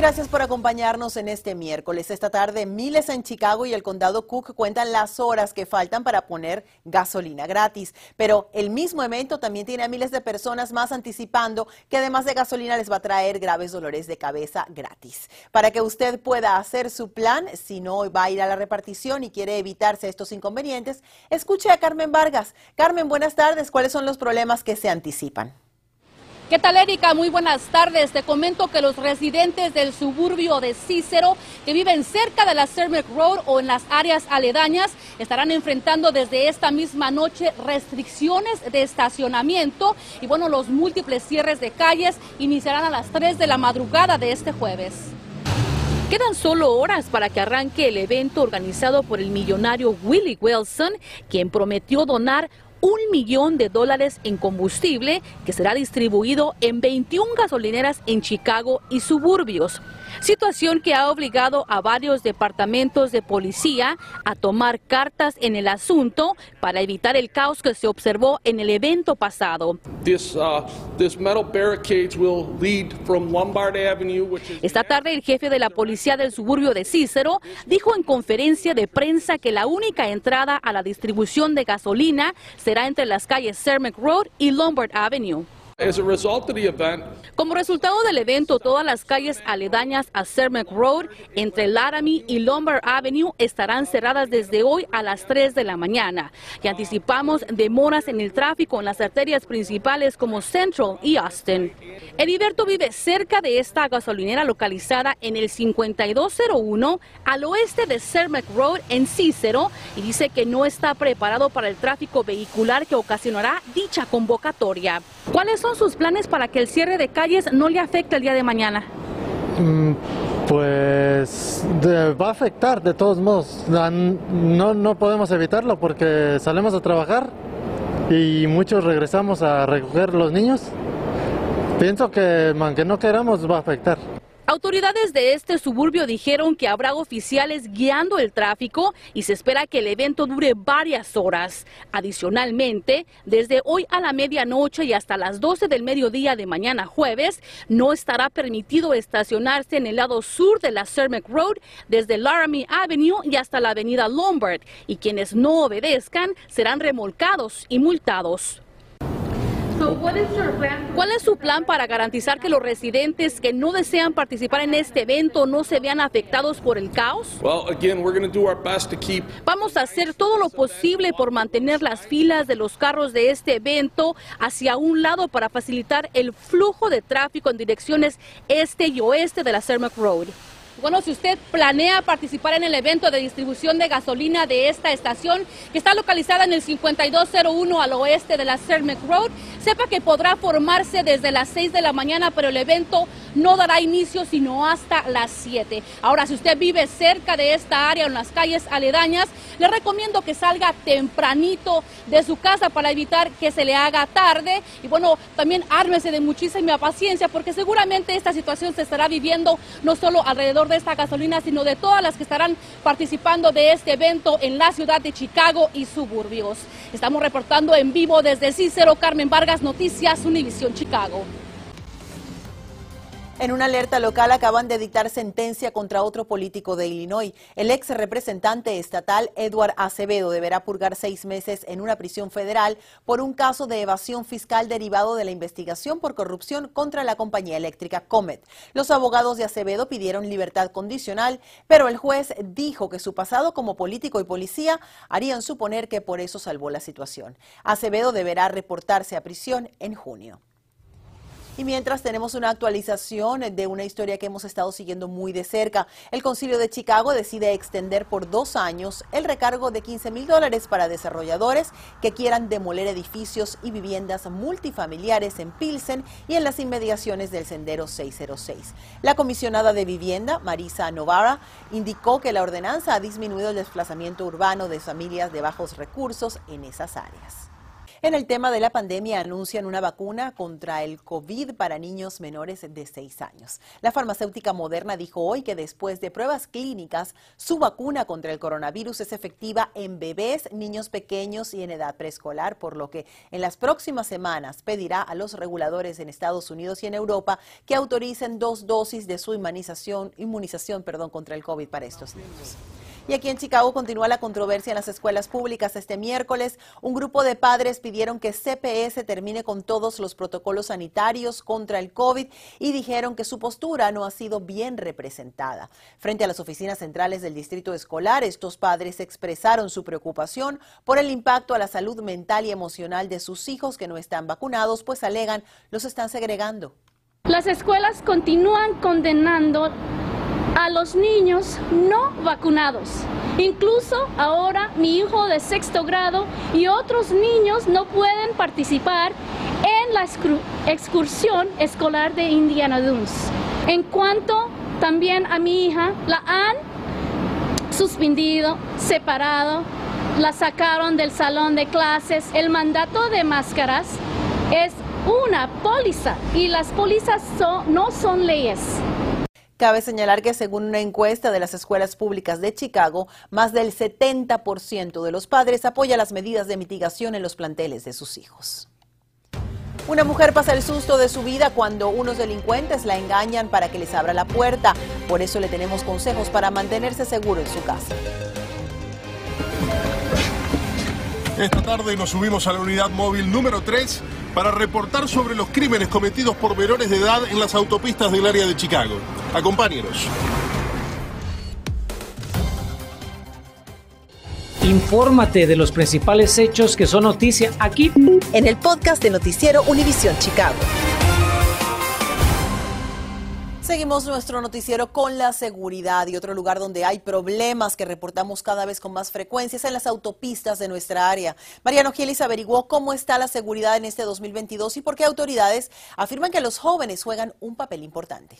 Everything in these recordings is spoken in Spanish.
Gracias por acompañarnos en este miércoles. Esta tarde, miles en Chicago y el condado Cook cuentan las horas que faltan para poner gasolina gratis. Pero el mismo evento también tiene a miles de personas más anticipando que además de gasolina les va a traer graves dolores de cabeza gratis. Para que usted pueda hacer su plan, si no va a ir a la repartición y quiere evitarse estos inconvenientes, escuche a Carmen Vargas. Carmen, buenas tardes. ¿Cuáles son los problemas que se anticipan? ¿Qué tal, Erika? Muy buenas tardes. Te comento que los residentes del suburbio de Cícero, que viven cerca de la Cermic Road o en las áreas aledañas, estarán enfrentando desde esta misma noche restricciones de estacionamiento y, bueno, los múltiples cierres de calles iniciarán a las 3 de la madrugada de este jueves. Quedan solo horas para que arranque el evento organizado por el millonario Willie Wilson, quien prometió donar un millón de dólares en combustible que será distribuido en 21 gasolineras en Chicago y suburbios situación que ha obligado a varios departamentos de policía a tomar cartas en el asunto para evitar el caos que se observó en el evento pasado. Esta tarde el jefe de la policía del suburbio de Cícero dijo en conferencia de prensa que la única entrada a la distribución de gasolina será entre las calles Cermak Road y Lombard Avenue. Como resultado del evento, todas las calles aledañas a Cermak Road entre Laramie y Lombard Avenue estarán cerradas desde hoy a las 3 de la mañana. Y anticipamos demoras en el tráfico en las arterias principales como Central y Austin. Heriberto vive cerca de esta gasolinera localizada en el 5201 al oeste de Cermak Road en Cícero y dice que no está preparado para el tráfico vehicular que ocasionará dicha convocatoria. ¿Cuáles son sus planes para que el cierre de calles no le afecte el día de mañana? Mm, pues va a afectar de todos modos. No, no podemos evitarlo porque salimos a trabajar y muchos regresamos a recoger los niños. Pienso que aunque no queramos va a afectar. Autoridades de este suburbio dijeron que habrá oficiales guiando el tráfico y se espera que el evento dure varias horas. Adicionalmente, desde hoy a la medianoche y hasta las 12 del mediodía de mañana jueves, no estará permitido estacionarse en el lado sur de la Cermak Road desde Laramie Avenue y hasta la avenida Lombard y quienes no obedezcan serán remolcados y multados. ¿Cuál es su plan para garantizar que los residentes que no desean participar en este evento no se vean afectados por el caos? Vamos a hacer todo lo posible por mantener las filas de los carros de este evento hacia un lado para facilitar el flujo de tráfico en direcciones este y oeste de la Cermak Road. Bueno, si usted planea participar en el evento de distribución de gasolina de esta estación, que está localizada en el 5201 al oeste de la Cermak Road, sepa que podrá formarse desde las 6 de la mañana, pero el evento no dará inicio sino hasta las 7. Ahora, si usted vive cerca de esta área, en las calles aledañas, le recomiendo que salga tempranito de su casa para evitar que se le haga tarde. Y bueno, también ármese de muchísima paciencia porque seguramente esta situación se estará viviendo no solo alrededor de esta gasolina, sino de todas las que estarán participando de este evento en la ciudad de Chicago y suburbios. Estamos reportando en vivo desde Cícero, Carmen Vargas, Noticias, Univisión Chicago. En una alerta local acaban de dictar sentencia contra otro político de Illinois. El ex representante estatal Edward Acevedo deberá purgar seis meses en una prisión federal por un caso de evasión fiscal derivado de la investigación por corrupción contra la compañía eléctrica Comet. Los abogados de Acevedo pidieron libertad condicional, pero el juez dijo que su pasado como político y policía harían suponer que por eso salvó la situación. Acevedo deberá reportarse a prisión en junio. Y mientras tenemos una actualización de una historia que hemos estado siguiendo muy de cerca, el Concilio de Chicago decide extender por dos años el recargo de 15 mil dólares para desarrolladores que quieran demoler edificios y viviendas multifamiliares en Pilsen y en las inmediaciones del Sendero 606. La comisionada de vivienda, Marisa Novara, indicó que la ordenanza ha disminuido el desplazamiento urbano de familias de bajos recursos en esas áreas. En el tema de la pandemia anuncian una vacuna contra el COVID para niños menores de 6 años. La farmacéutica Moderna dijo hoy que después de pruebas clínicas, su vacuna contra el coronavirus es efectiva en bebés, niños pequeños y en edad preescolar, por lo que en las próximas semanas pedirá a los reguladores en Estados Unidos y en Europa que autoricen dos dosis de su inmunización, inmunización perdón, contra el COVID para estos niños. Y aquí en Chicago continúa la controversia en las escuelas públicas. Este miércoles, un grupo de padres pidieron que CPS termine con todos los protocolos sanitarios contra el COVID y dijeron que su postura no ha sido bien representada. Frente a las oficinas centrales del distrito escolar, estos padres expresaron su preocupación por el impacto a la salud mental y emocional de sus hijos que no están vacunados, pues alegan los están segregando. Las escuelas continúan condenando a los niños no vacunados. Incluso ahora mi hijo de sexto grado y otros niños no pueden participar en la excursión escolar de Indiana Dunes. En cuanto también a mi hija, la han suspendido, separado, la sacaron del salón de clases. El mandato de máscaras es una póliza y las pólizas no son leyes. Cabe señalar que según una encuesta de las escuelas públicas de Chicago, más del 70% de los padres apoya las medidas de mitigación en los planteles de sus hijos. Una mujer pasa el susto de su vida cuando unos delincuentes la engañan para que les abra la puerta. Por eso le tenemos consejos para mantenerse seguro en su casa. Esta tarde nos subimos a la unidad móvil número 3 para reportar sobre los crímenes cometidos por menores de edad en las autopistas del área de Chicago. Acompáñenos. Infórmate de los principales hechos que son noticia aquí en el podcast de Noticiero Univisión Chicago. Seguimos nuestro noticiero con la seguridad y otro lugar donde hay problemas que reportamos cada vez con más frecuencia es en las autopistas de nuestra área. Mariano Gielis averiguó cómo está la seguridad en este 2022 y por qué autoridades afirman que los jóvenes juegan un papel importante.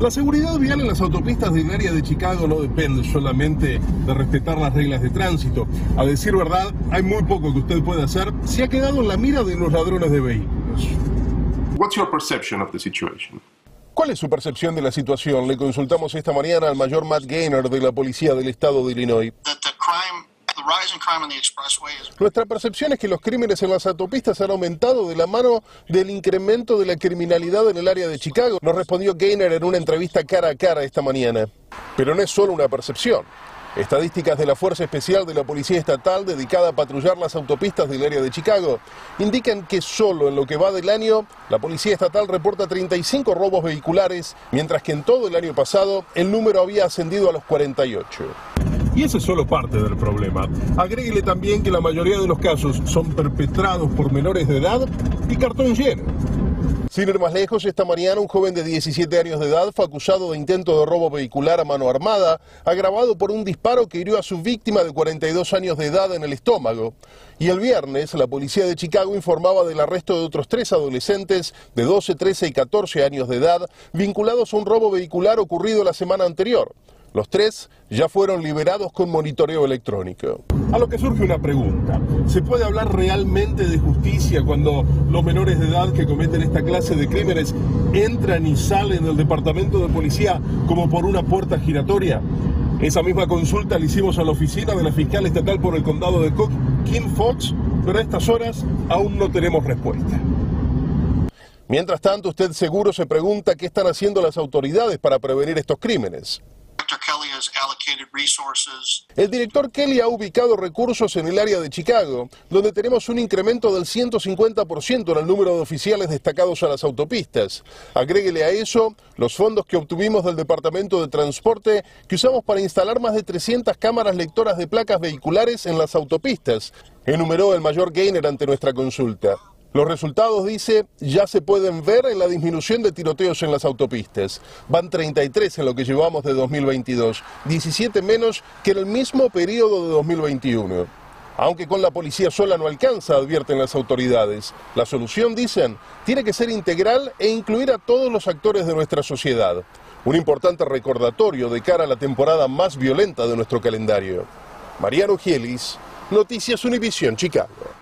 La seguridad vial en las autopistas del área de Chicago no depende solamente de respetar las reglas de tránsito. A decir verdad, hay muy poco que usted puede hacer si ha quedado en la mira de los ladrones de vehículos. What's your perception of the situation? ¿Cuál es su percepción de la situación? Le consultamos esta mañana al mayor Matt Gaynor de la Policía del Estado de Illinois. Nuestra percepción es que los crímenes en las autopistas han aumentado de la mano del incremento de la criminalidad en el área de Chicago, nos respondió Gaynor en una entrevista cara a cara esta mañana. Pero no es solo una percepción. Estadísticas de la Fuerza Especial de la Policía Estatal dedicada a patrullar las autopistas del área de Chicago indican que solo en lo que va del año la Policía Estatal reporta 35 robos vehiculares, mientras que en todo el año pasado el número había ascendido a los 48. Y eso es solo parte del problema. Agréguele también que la mayoría de los casos son perpetrados por menores de edad y cartón lleno. Sin ir más lejos, esta mañana un joven de 17 años de edad fue acusado de intento de robo vehicular a mano armada, agravado por un disparo que hirió a su víctima de 42 años de edad en el estómago. Y el viernes, la policía de Chicago informaba del arresto de otros tres adolescentes de 12, 13 y 14 años de edad vinculados a un robo vehicular ocurrido la semana anterior. Los tres ya fueron liberados con monitoreo electrónico. A lo que surge una pregunta. ¿Se puede hablar realmente de justicia cuando los menores de edad que cometen esta clase de crímenes entran y salen del departamento de policía como por una puerta giratoria? Esa misma consulta la hicimos a la oficina de la fiscal estatal por el condado de Cook, Kim Fox, pero a estas horas aún no tenemos respuesta. Mientras tanto, usted seguro se pregunta qué están haciendo las autoridades para prevenir estos crímenes. El director Kelly ha ubicado recursos en el área de Chicago, donde tenemos un incremento del 150% en el número de oficiales destacados a las autopistas. Agréguele a eso los fondos que obtuvimos del Departamento de Transporte que usamos para instalar más de 300 cámaras lectoras de placas vehiculares en las autopistas, enumeró el mayor Gainer ante nuestra consulta. Los resultados, dice, ya se pueden ver en la disminución de tiroteos en las autopistas. Van 33 en lo que llevamos de 2022, 17 menos que en el mismo periodo de 2021. Aunque con la policía sola no alcanza, advierten las autoridades. La solución, dicen, tiene que ser integral e incluir a todos los actores de nuestra sociedad. Un importante recordatorio de cara a la temporada más violenta de nuestro calendario. Mariano Gielis, Noticias Univisión, Chicago.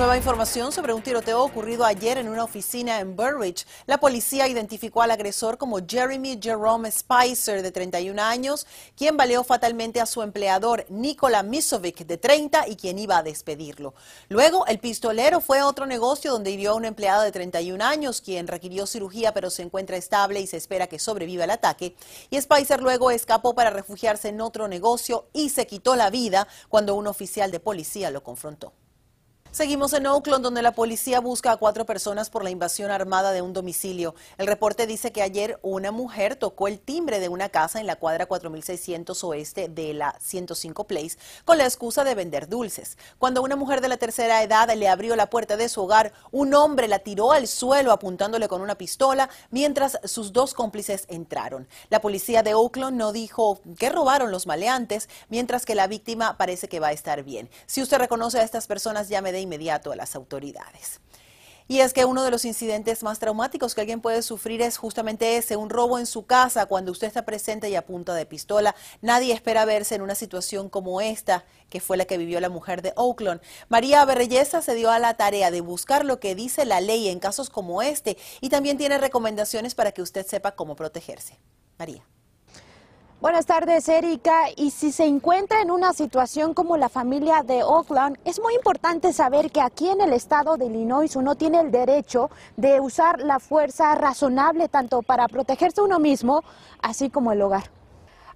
Nueva información sobre un tiroteo ocurrido ayer en una oficina en Burridge. La policía identificó al agresor como Jeremy Jerome Spicer, de 31 años, quien baleó fatalmente a su empleador Nikola Misovic, de 30, y quien iba a despedirlo. Luego, el pistolero fue a otro negocio donde hirió a un empleado de 31 años, quien requirió cirugía pero se encuentra estable y se espera que sobreviva el ataque. Y Spicer luego escapó para refugiarse en otro negocio y se quitó la vida cuando un oficial de policía lo confrontó. Seguimos en Oakland, donde la policía busca a cuatro personas por la invasión armada de un domicilio. El reporte dice que ayer una mujer tocó el timbre de una casa en la cuadra 4600 oeste de la 105 Place con la excusa de vender dulces. Cuando una mujer de la tercera edad le abrió la puerta de su hogar, un hombre la tiró al suelo apuntándole con una pistola mientras sus dos cómplices entraron. La policía de Oakland no dijo que robaron los maleantes, mientras que la víctima parece que va a estar bien. Si usted reconoce a estas personas, llame de inmediato a las autoridades. Y es que uno de los incidentes más traumáticos que alguien puede sufrir es justamente ese, un robo en su casa cuando usted está presente y a punta de pistola. Nadie espera verse en una situación como esta, que fue la que vivió la mujer de Oakland. María Berreyesa se dio a la tarea de buscar lo que dice la ley en casos como este y también tiene recomendaciones para que usted sepa cómo protegerse. María. Buenas tardes, Erika. Y si se encuentra en una situación como la familia de Oakland, es muy importante saber que aquí en el estado de Illinois uno tiene el derecho de usar la fuerza razonable tanto para protegerse uno mismo, así como el hogar.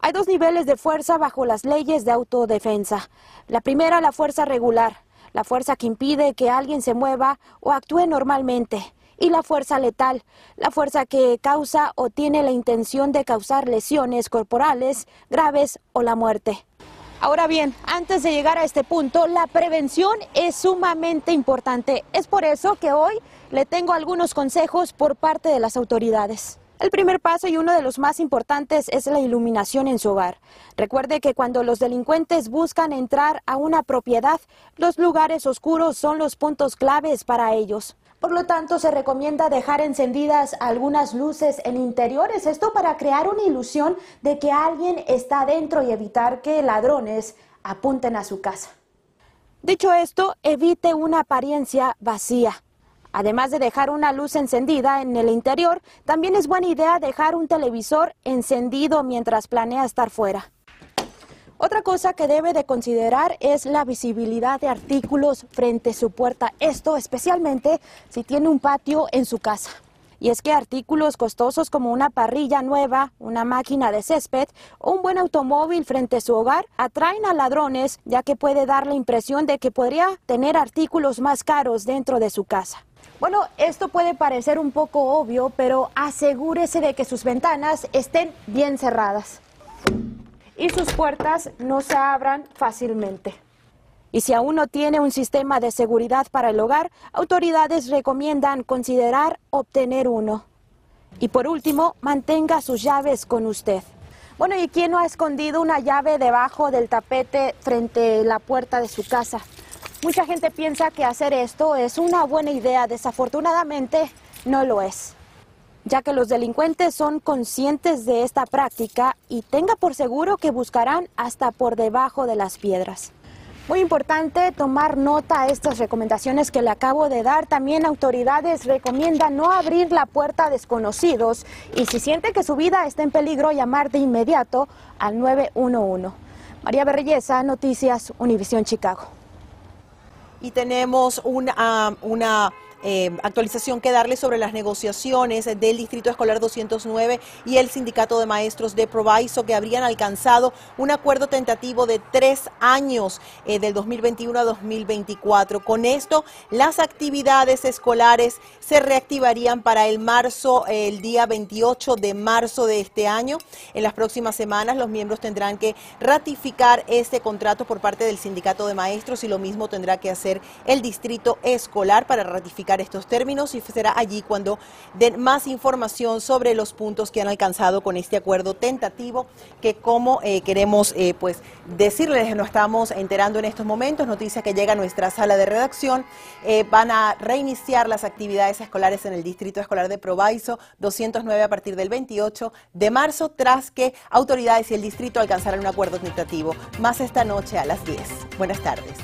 Hay dos niveles de fuerza bajo las leyes de autodefensa. La primera, la fuerza regular, la fuerza que impide que alguien se mueva o actúe normalmente y la fuerza letal, la fuerza que causa o tiene la intención de causar lesiones corporales graves o la muerte. Ahora bien, antes de llegar a este punto, la prevención es sumamente importante. Es por eso que hoy le tengo algunos consejos por parte de las autoridades. El primer paso y uno de los más importantes es la iluminación en su hogar. Recuerde que cuando los delincuentes buscan entrar a una propiedad, los lugares oscuros son los puntos claves para ellos. Por lo tanto, se recomienda dejar encendidas algunas luces en interiores, esto para crear una ilusión de que alguien está dentro y evitar que ladrones apunten a su casa. Dicho esto, evite una apariencia vacía. Además de dejar una luz encendida en el interior, también es buena idea dejar un televisor encendido mientras planea estar fuera. Otra cosa que debe de considerar es la visibilidad de artículos frente a su puerta. Esto especialmente si tiene un patio en su casa. Y es que artículos costosos como una parrilla nueva, una máquina de césped o un buen automóvil frente a su hogar atraen a ladrones ya que puede dar la impresión de que podría tener artículos más caros dentro de su casa. Bueno, esto puede parecer un poco obvio, pero asegúrese de que sus ventanas estén bien cerradas y sus puertas no se abran fácilmente. Y si aún no tiene un sistema de seguridad para el hogar, autoridades recomiendan considerar obtener uno. Y por último, mantenga sus llaves con usted. Bueno, ¿y quién no ha escondido una llave debajo del tapete frente a la puerta de su casa? Mucha gente piensa que hacer esto es una buena idea, desafortunadamente no lo es ya que los delincuentes son conscientes de esta práctica y tenga por seguro que buscarán hasta por debajo de las piedras. Muy importante tomar nota a estas recomendaciones que le acabo de dar. También autoridades recomiendan no abrir la puerta a desconocidos y si siente que su vida está en peligro, llamar de inmediato al 911. María Berrellesa, Noticias, Univisión Chicago. Y tenemos una, una eh, actualización que darle sobre las negociaciones del Distrito Escolar 209 y el Sindicato de Maestros de Proviso que habrían alcanzado un acuerdo tentativo de tres años eh, del 2021 a 2024. Con esto, las actividades escolares se reactivarían para el marzo, el día 28 de marzo de este año. En las próximas semanas, los miembros tendrán que ratificar este contrato por parte del Sindicato de Maestros y lo mismo tendrá que hacer el Distrito Escolar para ratificar estos términos y será allí cuando den más información sobre los puntos que han alcanzado con este acuerdo tentativo que como eh, queremos eh, pues decirles, nos estamos enterando en estos momentos, noticia que llega a nuestra sala de redacción, eh, van a reiniciar las actividades escolares en el Distrito Escolar de Provaiso 209 a partir del 28 de marzo tras que autoridades y el distrito alcanzaran un acuerdo tentativo. Más esta noche a las 10. Buenas tardes.